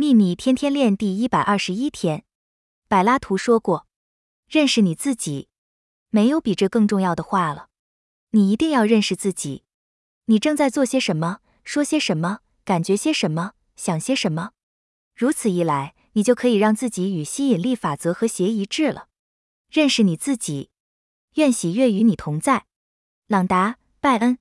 秘密天天练第一百二十一天。柏拉图说过认识你自己没有比这更重要的话了。你一定要认识自己。你正在做些什么说些什么感觉些什么想些什么。如此一来你就可以让自己与吸引力法则和谐一致了。认识你自己愿喜悦与你同在。朗达拜恩。